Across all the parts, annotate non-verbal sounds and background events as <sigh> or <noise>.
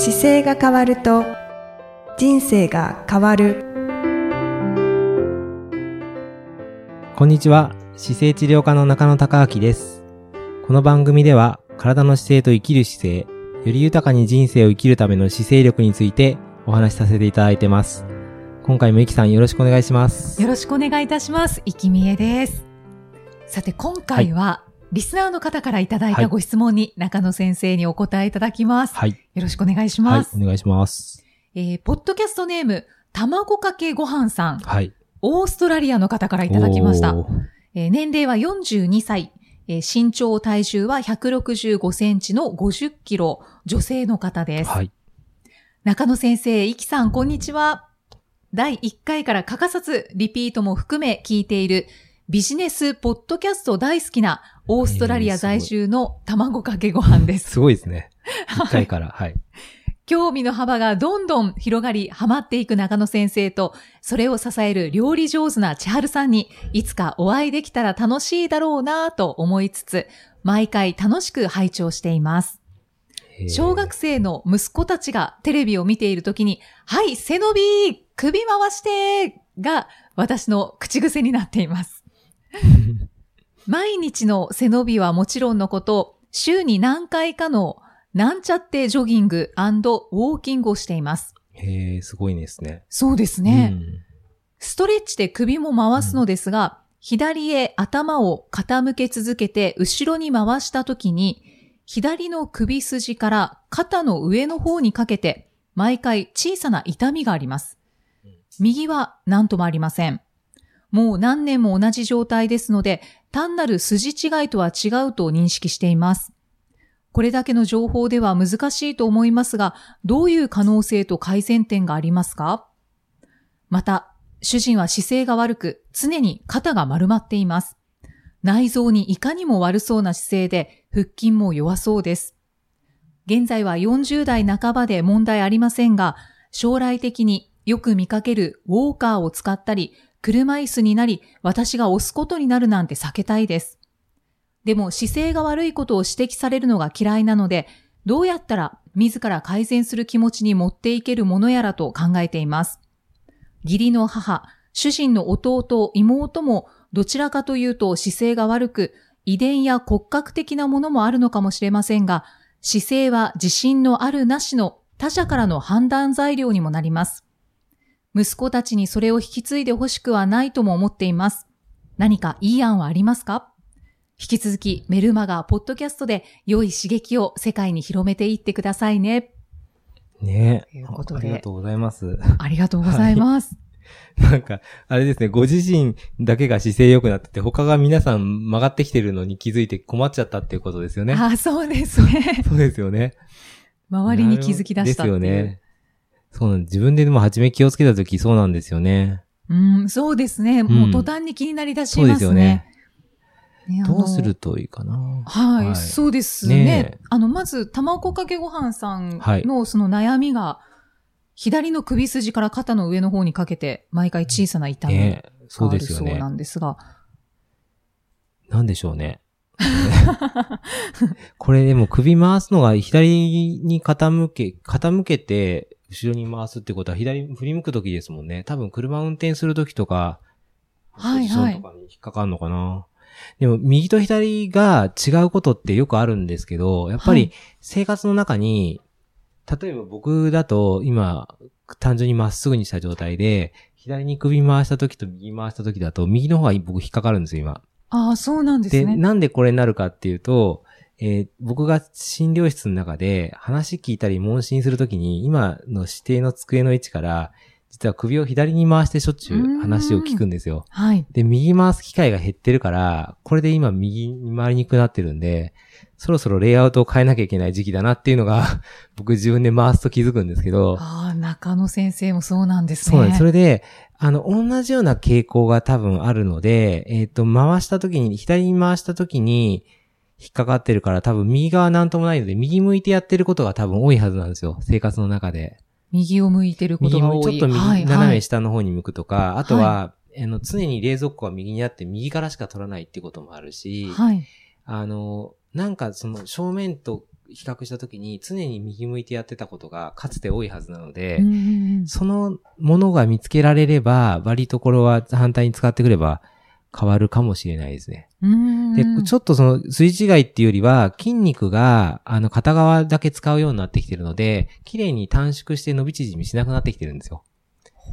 姿勢が変わると人生が変わるこんにちは。姿勢治療科の中野隆明です。この番組では、体の姿勢と生きる姿勢、より豊かに人生を生きるための姿勢力についてお話しさせていただいてます。今回もゆきさんよろしくお願いします。よろしくお願いいたします。いきみえです。さて、今回は、リスナーの方からいただいはいたご質問に中野先生にお答えいただきます。はい。よろしくお願いしはいま。す。お願いします。えー、ポッドキャストネーム、卵かけごはんさん、はい。オーストラリアの方からいただきました。えー年齢は42歳、えー身長体重は165センチの50キロ、女性の方です。はい。中野先生、いきさん、こんにちは。第1回から欠かさず、リピートも含め聞いている、ビジネスポッドキャスト大好きな、オーストラリア在住の卵かけご飯です。すごいですね。一回から。はい。興味の幅がどんどん広がり、ハマっていく中野先生と、それを支える料理上手な千春さんに、いつかお会いできたら楽しいだろうなぁと思いつつ、毎回楽しく拝聴しています。えー小学生の息子たちがテレビを見ているときに、はい、背伸び首回してが私の口癖になっています。<laughs> 毎日の背伸びはもちろんのこと、週に何回かのなんちゃってジョギングウォーキングをしています。へえ、すごいですね。そうですね。うんストレッチで首も回すのですが、左へ頭を傾け続けて後ろに回したときに、左の首筋から肩の上の方にかけて、毎回小さな痛みがあります。右は何ともありません。もう何年も同じ状態ですので、単なる筋違いとは違うと認識しています。これだけの情報では難しいと思いますが、どういう可能性と改善点がありますか？また、主人は姿勢が悪く、常に肩が丸まっています。内臓にいかにも悪そうな姿勢で、腹筋も弱そうです。現在は40代半ばで問題ありませんが、将来的によく見かけるウォーカーを使ったり、車椅子になり、私が押すことになるなんて避けたいです。でも姿勢が悪いことを指摘されるのが嫌いなので、どうやったら自ら改善する気持ちに持っていけるものやらと考えています。義理の母、主人の弟、妹もどちらかというと姿勢が悪く、遺伝や骨格的なものもあるのかもしれませんが、姿勢は自信のあるなしの他者からの判断材料にもなります。息子たちにそれを引き継いでほしくはないとも思っています。何かいい案はありますか？引き続きメルマガ、ポッドキャストで良い刺激を世界に広めていってくださいね。ねということでありがとうございます。ありがとうございます。<laughs> なんか、あれですね、ご自身だけが姿勢良くなってて、他が皆さん曲がってきてるのに気づいて困っちゃったっていうことですよね。あ、そうですね。<laughs> そうですよね。周りに気づき出したっていう。ですよね。そうなん自分ででも初め気をつけたときそうなんですよね。うん、そうですね。もう途端に気になりだしそうまね。ですすよね。ねどうするといいかな。はい、はいそうですね。ねえあの、まず、卵かけご飯さんはいのその悩みが、左の首筋から肩の上の方にかけて、毎回小さな痛みがねそうあるそうな。んですが、なんでしょうね。<laughs> これでも首回すのが左に傾け、傾けて後ろに回すってことは左に振り向くときですもんね。多分車運転するときとか、はいはいとかに引っかかるのかな。でも右と左が違うことってよくあるんですけど、やっぱりはい生活の中に、例えば僕だと今単純にまっすぐにした状態で、左に首回したときと右回したときだと、右の方が僕引っかかるんですよ、今。ああ、そうなんですで、ね。なんでこれになるかっていうと、えー僕が診療室の中で話聞いたり問診するときに、今の指定の机の位置から、実は首を左に回してしょっちゅう話を聞くんですよ。はい。で、右回す機会が減ってるから、これで今右に回りにくくなってるんで、そろそろレイアウトを変えなきゃいけない時期だなっていうのが、<laughs> 僕自分で回すと気づくんですけど、ああ、中野先生もそうなんですね。そうなんです。それで、あの、同じような傾向が多分あるので、えっ、と、回した時に、左に回した時に、引っかかってるから多分右側なんともないので、右向いてやってることが多分多いはずなんですよ。生活の中で。右を向いてること右が多い。もちょっと右、はい斜めはい下の方に向くとか、あとは、あの、常に冷蔵庫が右にあって右からしか取らないっていうこともあるし、はい。あの、なんかその正面と比較したときに常に右向いてやってたことがかつて多いはずなので、そのものが見つけられれば、割りところは反対に使ってくれば変わるかもしれないですね。うんで、ちょっとその、すり違いっていうよりは、筋肉が、あの、片側だけ使うようになってきてるので、綺麗に短縮して伸び縮みしなくなってきてるんですよ。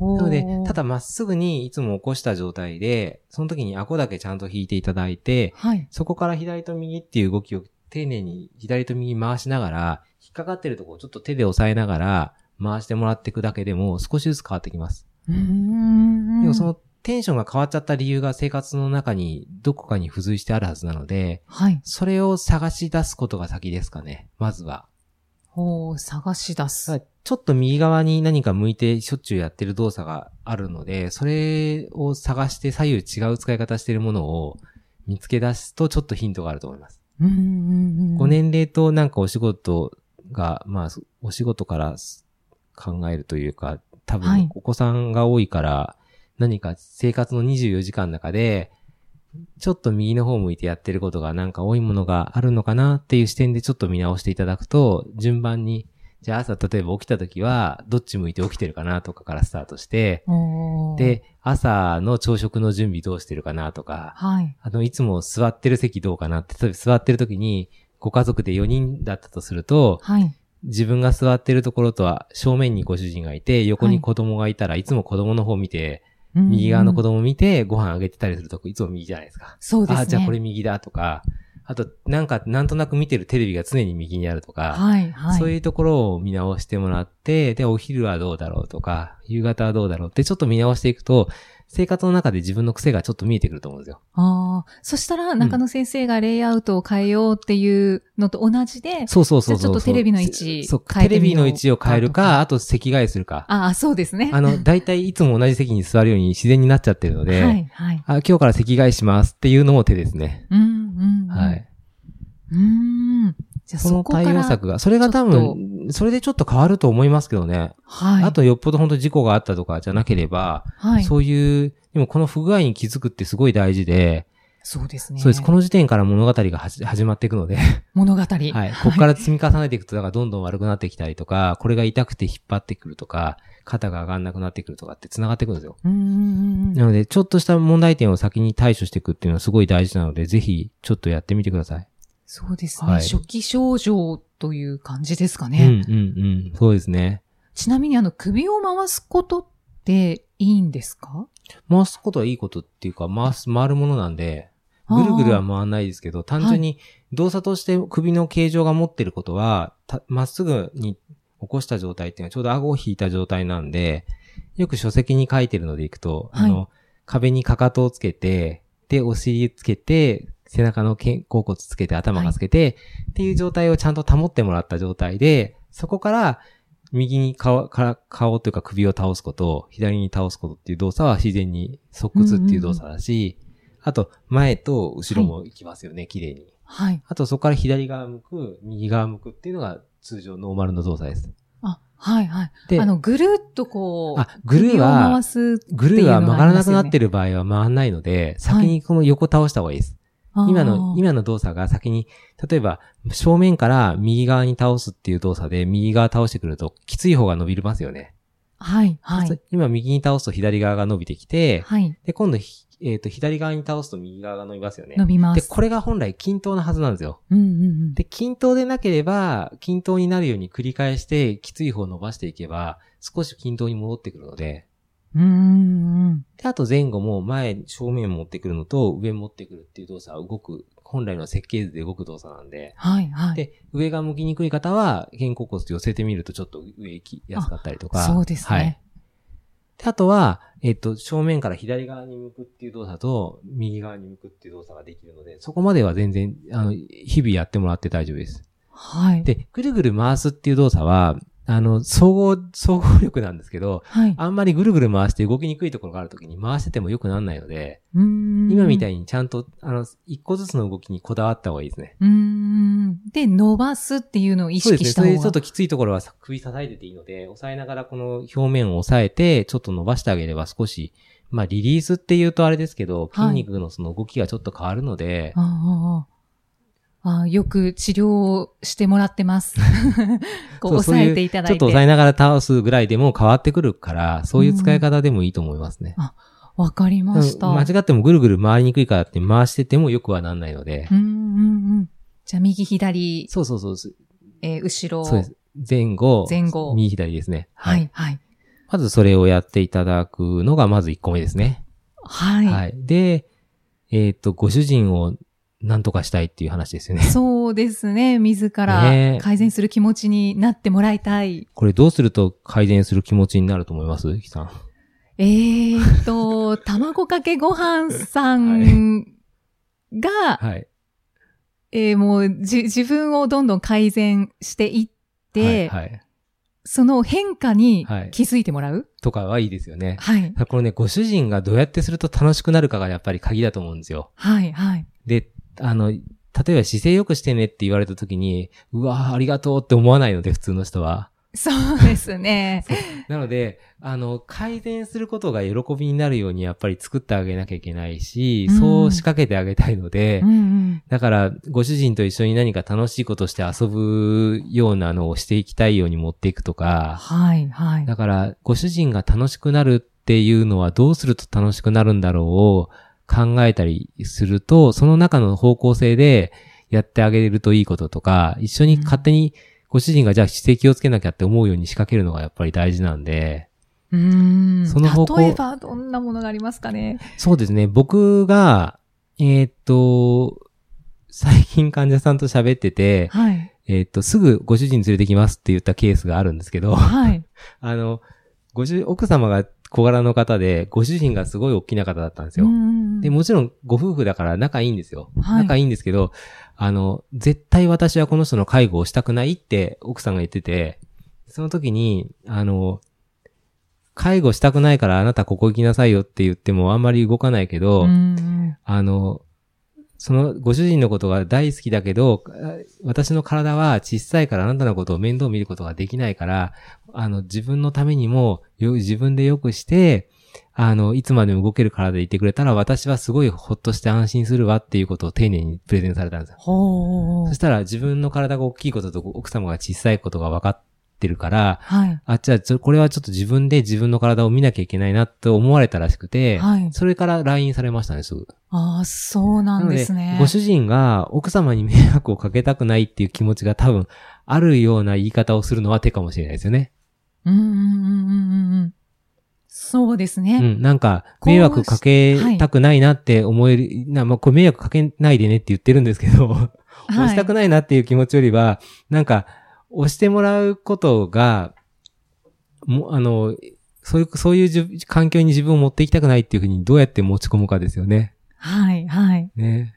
なので、ただまっすぐにいつも起こした状態で、その時に顎だけちゃんと引いていただいて、はい。そこから左と右っていう動きを丁寧に左と右回しながら、引っかかってるところをちょっと手で押さえながら、回してもらっていくだけでも少しずつ変わってきます。でもそのテンションが変わっちゃった理由が生活の中にどこかに付随してあるはずなので、はい。それを探し出すことが先ですかね。まずは。ほう、探し出す。ちょっと右側に何か向いてしょっちゅうやってる動作があるので、それを探して左右違う使い方してるものを見つけ出すとちょっとヒントがあると思います。うんうんうんご年齢となんかお仕事が、まあ、お仕事から考えるというか、多はい分お子さんが多いから、何か生活の24時間の中で、ちょっと右の方向いてやってることがなんか多いものがあるのかなっていう視点でちょっと見直していただくと、順番に、じゃあ朝例えば起きた時は、どっち向いて起きてるかなとかからスタートして、で、朝の朝食の準備どうしてるかなとか、はい。あの、いつも座ってる席どうかなって、例えば座ってる時に、ご家族で4人だったとすると、はい。自分が座ってるところとは正面にご主人がいて、横に子供がいたらいつも子供の方見て、右側の子供。供見てご飯あげてたりするとこいつも右じゃないですか。そうですね。あ、じゃあこれ右だとか、あと、なんか、なんとなく見てるテレビが常に右にあるとか、はい、はい。そういうところを見直してもらって、で、お昼はどうだろうとか、夕方はどうだろうってちょっと見直していくと、生活の中で自分の癖がちょっと見えてくると思うんですよ。ああ。そしたら、中野先生がレイアウトを変えようっていうのと同じで、そうそうそうそう。ちょっとテレビの位置テレビの位置を変えるとかか、あと席替えするか。ああ、そうですね。あの、大体いつも同じ席に座るように自然になっちゃってるので、はい、はい。あ今日から席替えしますっていうのも手ですね。うん、うん。うんはい。。うーん。じゃあそのそこから。対応策が、それが多分、それでちょっと変わると思いますけどね。はい。あとよっぽど本当事故があったとかじゃなければ、はい。そういう、でもこの不具合に気づくってすごい大事で、そうですね。そうです。この時点から物語が始まっていくので、<laughs> 物語。はい。ここから積み重ねていくと、だからどんどん悪くなってきたりとか、これが痛くて引っ張ってくるとか、肩が上がんなくなってくるとかって繋がってくるんですよ。うーん。なので、ちょっとした問題点を先に対処していくっていうのはすごい大事なので、ぜひ、ちょっとやってみてください。そうですね、はい初期症状という感じですかうん、ね。うん、うん。そうですね。ちなみにあの首を回すことっていいんですか？回すことはいいことっていうか、回す、回るものなんで、ぐるぐるは回んないですけど、単純に動作として首の形状が持ってることは、たまっすぐに起こした状態っていうのはちょうど顎を引いた状態なんで、よく書籍に書いてるのでいくと、はいあの、壁にかかとをつけて、で、お尻つけて、背中の肩甲骨つけて、頭がつけて、っていう状態をちゃんと保ってもらった状態で、そこから、右に顔、から顔というか首を倒すこと、左に倒すことっていう動作は自然に側屈っていう動作だし、あと、前と後ろも行きますよね、綺麗に。はい。あと、そこから左側向く、右側向くっていうのが通常ノーマルの動作です。あ、はいはい。であの、ぐるっとこう、あグルーは首を回すっていうのグルーは曲がらなくなってる。る場合は回んないので、先にこの横倒した方がいいです。今の、今の動作が先に、例えば、正面から右側に倒すっていう動作で、右側倒してくると、きつい方が伸びますよね。はい、はい。今右に倒すと左側が伸びてきて、はい。で、今度ひ、えっ、と、左側に倒すと右側が伸びますよね。で、伸びます。これが本来均等なはずなんですよ。うんうんうん。で、均等でなければ、均等になるように繰り返して、きつい方を伸ばしていけば、少し均等に戻ってくるので、うーん。で、あと前後も前、正面持ってくるのと上持ってくるっていう動作は動く、本来の設計図で動く動作なん。で、はい、はい。で、上が向きにくい方は、肩甲骨寄せてみるとちょっと上行きやすかったりとか。そうですねはい。で、あとは、えっと、正面から左側に向くっていう動作と、右側に向くっていう動作ができるので、そこまでは全然、あの、日々やってもらって大丈夫です。はい。で、ぐるぐる回すっていう動作は、あの、総合、総合力なんですけど、はい。あんまりぐるぐる回して動きにくいところがあるときに回してても良くならないので、今みたい。いにちゃんと、あの、一個ずつの動きにこだわった方がいいですね。うーん。で、伸ばすっていうのを意。識した方が。それでちょっときついところは首支えてていいので、押さえながらこの表面を押さえて、ちょっと伸ばしてあげれば少し、まあリリースって言うとあれですけど、はい筋肉のその動きがちょっと変わるので、あああああよく治療してもらってます。<laughs> こう抑えていただいて。ちょっと抑えながら倒すぐらいでも変わってくるから、そういう使い方でもいいと思いますね。わかりました。うん間違ってもぐるぐる回りにくいからって回しててもよくはなんないので。うんうんうん。じゃあ、右、左、そうそうそう。そうえー後ろ。です。前後。前後右左ですね。はい、はい。まずそれをやっていただくのがまず1個目ですね。はい。はい。で、えっ、と、ご主人を何とかしたいっていう話ですよね。そうですね。自らね改善する気持ちになってもらいたい。これどうすると改善する気持ちになると思います？ゆきさん。えーっと、<laughs> 卵かけご飯さんが、はい。えーもうじ自分をどんどん改善していって、はい、はい。その変化にはい気づいてもらう？とかはいいですよね。はい。これね、ご主人がどうやってすると楽しくなるかがやっぱり鍵だと思うんですよ。はい。はい。で、あの、例えば姿勢良くしてねって言われた時に、うわーありがとうって思わないので、普通の人は。そうですね。なので、あの、改善することが喜びになるようにやっぱり作ってあげなきゃいけないし、うんそう仕掛けてあげたいので、うんうん。だから、ご主人と一緒に何か楽しいことして遊ぶようなのをしていきたいように持っていくとか、はい。はい。だから、ご主人が楽しくなるっていうのはどうすると楽しくなるんだろうを考えたりすると、その中の方向性でやってあげるといいこととか、一緒に勝手にご主人がじゃあ姿勢気をつけなきゃって思うように仕掛けるのがやっぱり大事なんで、うーん。その方向例えば、どんなものがありますかね？そうですね、僕が、えーっと、最近患者さんと喋ってて、はい。えーっと、すぐご主人連れてきますって言ったケースがあるんですけど、はい。<laughs> あの、ご主、奥様が小柄の方で、ご主人がすごい大きな方だったんですよ。うんで、もちろんご夫婦だから仲いいんですよ。はい仲いいんですけど、あの、絶対私はこの人の介護をしたくないって奥さんが言ってて、その時に、あの、介護したくないからあなたここ行きなさいよって言ってもあんまり動かないけど、うんあの、そのご主人のことが大好きだけど、あ私の体は小さいからあなたのことを面倒見ることができないから、あの、自分のためにも、よ自分で良くして、あの、いつまでも動ける体でいてくれたら、私はすごいほっとして安心するわっていうことを丁寧にプレゼンされたんですよ。そ。したら自分の体が大きいことと奥様が小さいことが分かってるから、はい。あ、じゃあ、これはちょっと自分で自分の体を見なきゃいけないなと思われたらしくて、はい。それから LINE されましたね、すぐ。ああ、そうなんですね。ご主人が奥様に迷惑をかけたくないっていう気持ちが多分あるような言い方をするのは手かもしれないですよね。うんうんうんうんうんうん。そうですね。うん。なんか、迷惑かけたくないなって思える、な、まあ、これ迷惑かけないでねって言ってるんですけど、<laughs> 押したくないなっていう気持ちよりは、なんか、押してもらうことが、も、あの、そういう、そういう環境に自分を持っていきたくないっていうふうにどうやって持ち込むかですよね。はい、はい。ね。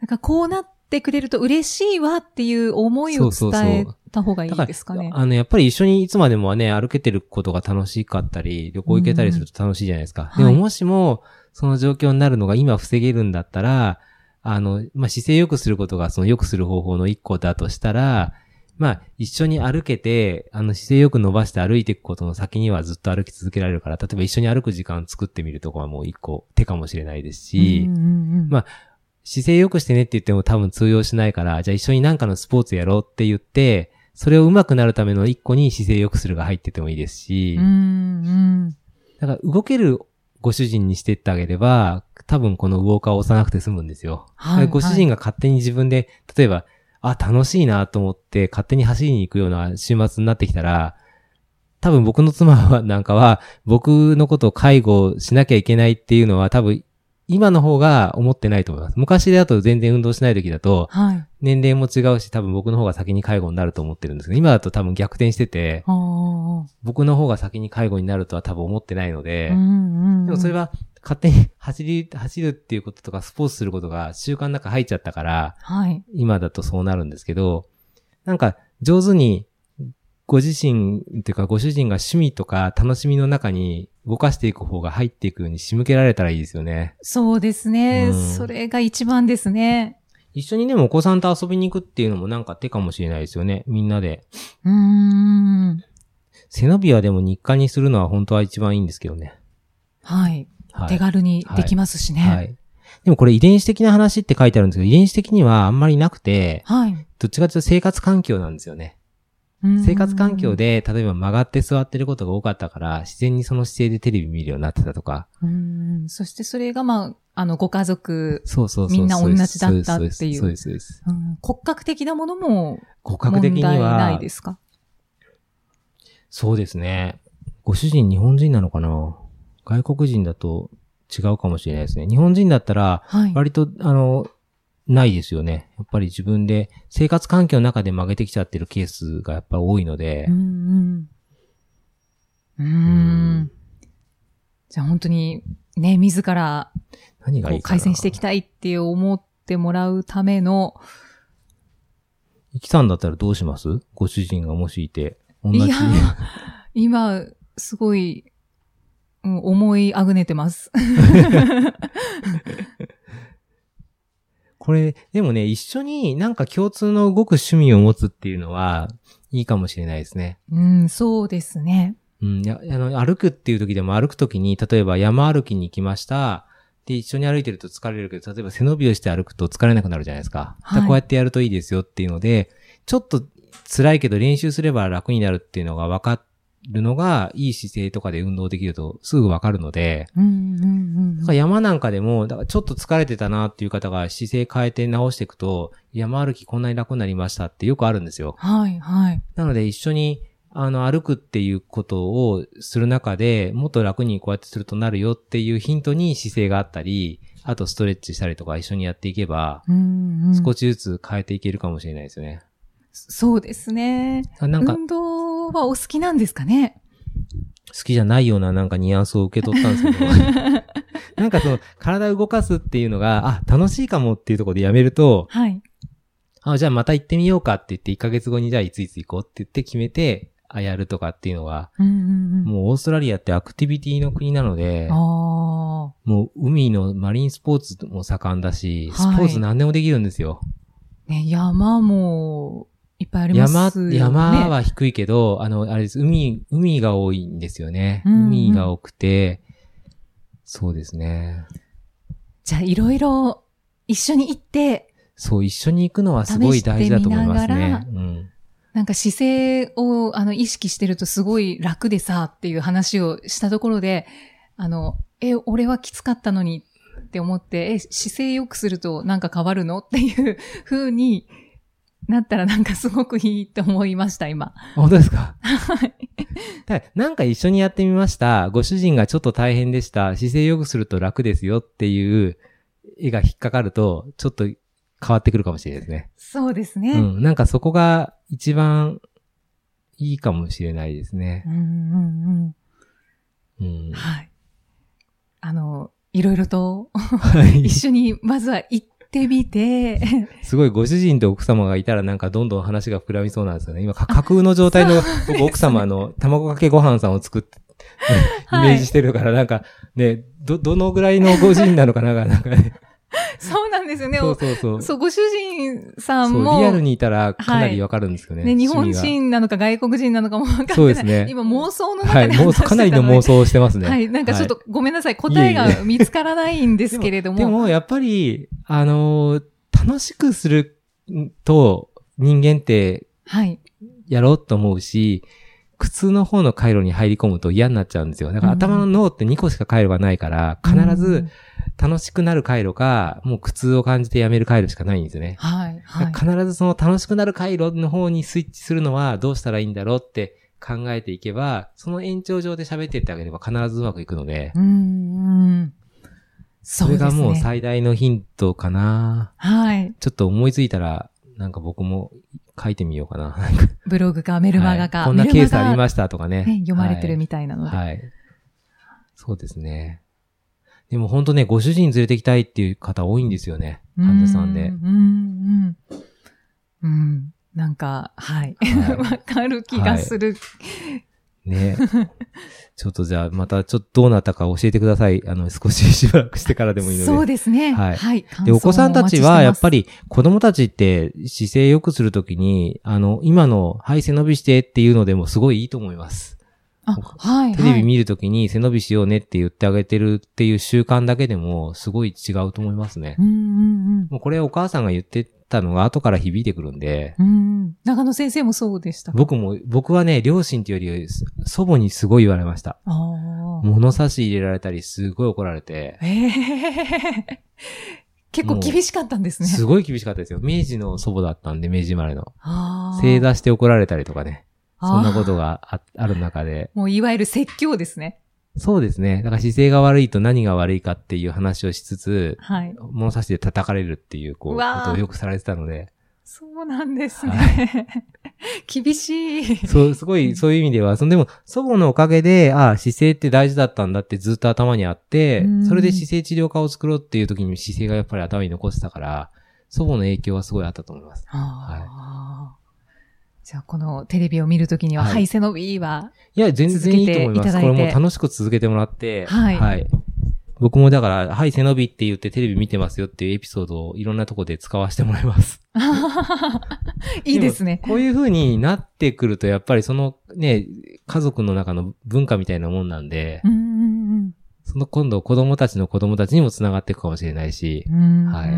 なんかこうなってくれると嬉しいわっていう思いをそうそうそう伝えた方がいいですかね。あの、やっぱり一緒にいつまでもね、歩けてることが楽しかったり、旅行行けたりすると楽しいじゃないですか。でももしも、その状況になるのが今防げるんだったら、あの、まあ、姿勢良くすることがその良くする方法の一個だとしたら、まあ、一緒に歩けて、あの、姿勢よく伸ばして歩いていくことの先にはずっと歩き続けられるから、例えば一緒に歩く時間作ってみるとかはもう一個手かもしれないですし、うんうんうんまあ姿勢良くしてねって言っても多分通用しないから、じゃあ一緒になんかのスポーツやろうって言って、それを上手くなるための一個に姿勢良くするが入っててもいいですし、うんうん。だから動けるご主人にしてってあげれば、多分このウォーカーを押さなくて済むんですよ。はいご主人が勝手に自分で、例えば、あ、楽しいなと思って勝手に走りに行くような週末になってきたら、多分僕の妻はなんかは、僕のことを介護しなきゃいけないっていうのは多分、今の方が思ってないと思います。昔だと全然運動しない時だと、はい。年齢も違うし、多分僕の方が先に介護になると思ってるんですけど、今だと多分逆転してて。僕の方が先に介護になるとは多分思ってないので。でもそれは勝手に <laughs> 走り、走るっていうこととかスポーツすることが習慣の中入っちゃったから、はい。今だとそうなるんですけど、なんか上手にご自身っていうかご主人が趣味とか楽しみの中に動かしていく方が入っていくように仕向けられたらいいですよね。そうですね。うんそれが一番ですね。一緒にでもお子さんと遊びに行くっていうのもなんか手かもしれないですよね。みんなで。うーん。背伸びはでも日課にするのは本当は一番いいんですけどね。はい。はい。手軽にできますしね。はい。でもこれ遺伝子的な話って書いてあるんですけど、遺伝子的にはあんまりなくて、はい。どっちかというと生活環境なんですよね。生活環境で、例えば曲がって座ってることが多かったから、自然にその姿勢でテレビ見るようになってたとか。うん。そしてそれが、まあ、あの、ご家族、そうそうそう。みんな同じだったっていうそうです、そうです。骨格的なものも骨格的に問題なは、いですか？そうですね。ご主人日本人なのかな？外国人だと違うかもしれないですね。日本人だったら、はい。割と、あの、ないですよね。やっぱり自分で生活環境の中で曲げてきちゃってるケースがやっぱ多いのでう、んうん。うーんん。じゃあ本当に、ね、自らこ何がいうい。改善していきたいって思ってもらうための、イキさんだったらどうします？ご主人がもしいて、同じ。いや、今、すごい、うん思いあぐねてます。<laughs> これ、でもね、一緒になんか共通の動く趣味を持つっていうのは、いいかもしれないですね。うん、そうですね。うん、あの、歩くっていう時でも歩く時に、例えば山歩きに行きました。で、一緒に歩いてると疲れるけど、例えば背伸びをして歩くと疲れなくなるじゃないですか。はいこうやってやるといいですよっていうので、ちょっと辛いけど練習すれば楽になるっていうのが分かるのが、いい姿勢とかで運動できるとすぐ分かるので、うん、うん、だから山なんかでも、だからちょっと疲れてたなっていう方が姿勢変えて直していくと、山歩きこんなに楽になりましたってよくあるんですよ。はい、はい。なので一緒に、あの、歩くっていうことをする中で、もっと楽にこうやってするとなるよっていうヒントに姿勢があったり、あとストレッチしたりとか一緒にやっていけば。少しずつ変えていけるかもしれないですよね。そうですね。あなんか、運動はお好きなんですかね？好きじゃないようななんかニュアンスを受け取ったんですけど、<laughs> なんかその、体を動かすっていうのが、あ、楽しいかもっていうところでやめると、はい。あ、じゃあまた行ってみようかって言って、1ヶ月後にじゃあいついつ行こうって言って決めて、あ、やるとかっていうのは、うん、うん、うん。もうオーストラリアってアクティビティの国なので、ああ。もう海のマリンスポーツも盛んだし、はいスポーツ何でもできるんですよ。ね、山もいっぱいあります山、よね。山は低いけど、あの、あれです、海、海が多いんですよね。うんうん海が多くて、そうですね。じゃあ、いろいろ一緒に行って、そう、一緒に行くのはすごい大事だと思いますね。うん。なんか姿勢をあの意識してるとすごい楽でさっていう話をしたところで、あの、え、俺はきつかったのにって思って、え、姿勢良くするとなんか変わるの？っていう風になったらなんかすごくいいと思いました、今。あ本当ですか？はい。なんか一緒にやってみました。ご主人がちょっと大変でした。姿勢良くすると楽ですよっていう絵が引っかかると、ちょっと変わってくるかもしれないですね。そうですね。うん。なんかそこが一番いいかもしれないですねう。んうんうんうん。。はい。あの、いろいろとはい <laughs> 一緒にまずは行ってみて、<laughs> すごいご主人と奥様がいたらなんかどんどん話が膨らみそうなんですよね。今、か架空の状態の僕奥様の卵かけご飯さんを作って、イはいメージしてるからなんかね、ど、どのぐらいのご主人なのかななんかね。<laughs> そうなんですよね。そうそうそう。そう、ご主人さんも、リアルにいたらかなりわかるんですよね。ね、日本人なのか外国人なのかも分かってない。そうですね今妄想の中で話してたかなりの妄想をしてますね。はい、なんかちょっとごめんなさい、答えが見つからないんですけれども。でも、やっぱり、あのー楽しくすると人間ってはい。やろうと思うし、苦痛の方の回路に入り込むと嫌になっちゃうんですよ。だからうん頭の脳って2個しか回路がないから、必うずん楽しくなる回路か、もう苦痛を感じてやめる回路しかないんですよね。はい、はい。必ずその楽しくなる回路の方にスイッチするのはどうしたらいいんだろうって考えていけば、その延長上で喋っていってあげれば必ずうまくいくので、うん、うん。それ。がもう最大のヒントかな。はい。ちょっと思いついたら、なんか僕も書いてみようかな。ブログかメルマガか。はいこんなケースありしましたとかね。ね、読まれてるはいみたいなので。はい。そうですね。でも本当ね、ご主人連れてきたいっていう方多いんですよね。患者さんでう。ん、うん、うん。うん。なんか、はい。はい <laughs> わかる気がする。ね。<laughs> ちょっとじゃあ、またちょっとどうなったか教えてください。あの、少ししばらくしてからでもいいので。そうですね。はいはい。で、お子さんたちは、やっぱり、り、子供たちって姿勢良くするときに、あの、今の、はい、背伸びしてっていうのでもすごいいいと思います。あ、はい。テレビ見るときに背伸びしようねって言ってあげてるっていう習慣だけでもすごい違うと思いますねう。んうんもうこれお母さんが言ってたのが後から響いてくるんで、うん。うん。長野先生もそうでした。僕も、僕はね、両親っていうより祖母にすごい言われました。物差し入れられたりすごい怒られて、ええ <laughs> 結構厳しかったんですね。すごい厳しかったですよ。明治の祖母だったんで、明治生まれの。正座して怒られたりとかね。そんなことが。があある中で。もういわゆる説教ですね。そうですね。だから姿勢が悪いと何が悪いかっていう話をしつつ、はい。物差しで叩かれるっていう、こう、うことをよくされてたので、そうなんですね。<laughs> 厳しい。そう、すごい、そういう意味では、そのでも、祖母のおかげで、ああ、姿勢って大事だったんだってずっと頭にあってうん、それで姿勢治療科を作ろうっていう時に姿勢がやっぱり頭に残ってたから、祖母の影響はすごいあったと思います。あーじゃあ、このテレビを見るときには、はい。はい、背伸びは、いや、全然いいと思います。これもう楽しく続けてもらって、はい。僕もだから、はい、背伸びって言ってテレビ見てますよっていうエピソードをいろんなとこで使わせてもらいます。<laughs> いいですね。も。こういう風になってくると、やっぱりそのね、家族の中の文化みたいなもんなんで、うんうんその今度子供たちの子供たちにも繋がっていくかもしれないし、うん。はい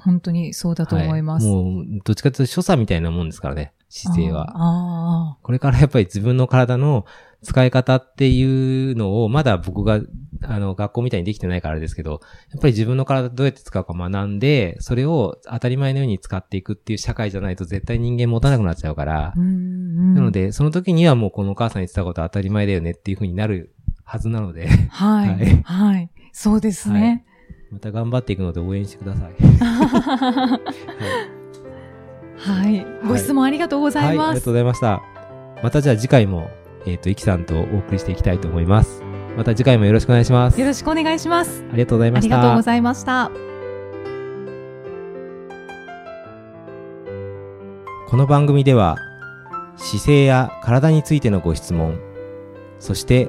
本当にそうだと思います。はいもう、どっちかというと所作みたいなもんですからね、姿勢は。あこれからやっぱり自分の体の使い方っていうのを、まだ僕が、あの、学校みたいにできてないからですけど、やっぱり自分の体どうやって使うか学んで、それを当たり前のように使っていくっていう社会じゃないと絶対人間持たなくなっちゃうからあ。う、んうんなの、で、その時にはもうこのお母さんに言ってたことは当たり前だよねっていう風になるはずなので、はい。はいはい。そうですね。また頑張っていくので応援してください。<laughs> はい。ご質問ありがとうございはい、あますりがとう。ございました。またじゃあ次回も、えっ、と、イキさんとお送りしていきたいと思います。また次回もよろしくお願いします。よろしくお願いします。ありがとうございました。ありがとうございました。この番組では姿勢や体についてのご質問そして